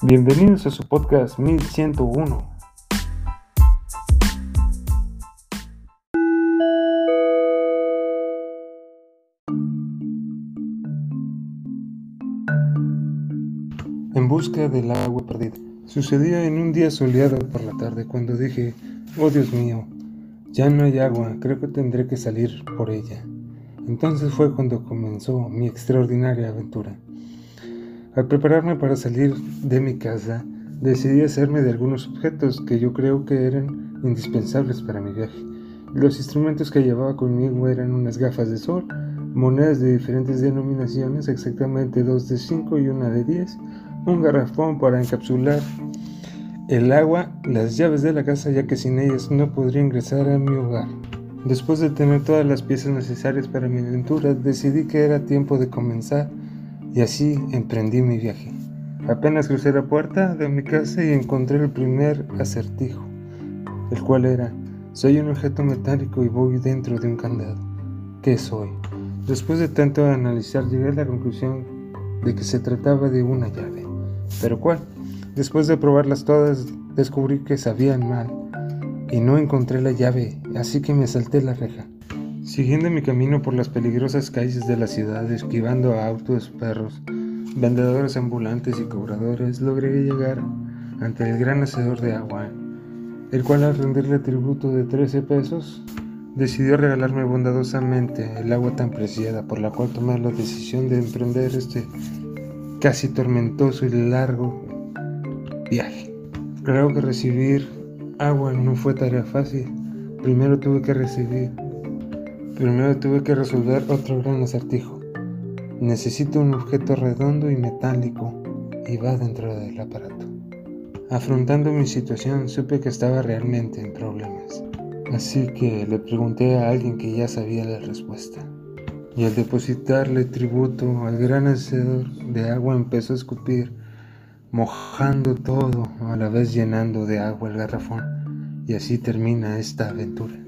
Bienvenidos a su podcast 1101. En busca del agua perdida. Sucedió en un día soleado por la tarde cuando dije, oh Dios mío, ya no hay agua, creo que tendré que salir por ella. Entonces fue cuando comenzó mi extraordinaria aventura. Al prepararme para salir de mi casa, decidí hacerme de algunos objetos que yo creo que eran indispensables para mi viaje. Los instrumentos que llevaba conmigo eran unas gafas de sol, monedas de diferentes denominaciones, exactamente dos de 5 y una de 10, un garrafón para encapsular el agua, las llaves de la casa ya que sin ellas no podría ingresar a mi hogar. Después de tener todas las piezas necesarias para mi aventura, decidí que era tiempo de comenzar y así emprendí mi viaje. Apenas crucé la puerta de mi casa y encontré el primer acertijo, el cual era, soy un objeto metálico y voy dentro de un candado. ¿Qué soy? Después de tanto analizar llegué a la conclusión de que se trataba de una llave. ¿Pero cuál? Después de probarlas todas, descubrí que sabían mal y no encontré la llave, así que me salté la reja. Siguiendo mi camino por las peligrosas calles de la ciudad, esquivando a autos, perros, vendedores ambulantes y cobradores, logré llegar ante el gran hacedor de agua, el cual al rendirle tributo de 13 pesos, decidió regalarme bondadosamente el agua tan preciada, por la cual tomé la decisión de emprender este casi tormentoso y largo viaje. Creo que recibir agua no fue tarea fácil. Primero tuve que recibir, primero tuve que resolver otro gran acertijo. Necesito un objeto redondo y metálico y va dentro del aparato. Afrontando mi situación supe que estaba realmente en problemas. Así que le pregunté a alguien que ya sabía la respuesta. Y al depositarle tributo al gran hacedor de agua empezó a escupir mojando todo, a la vez llenando de agua el garrafón. Y así termina esta aventura.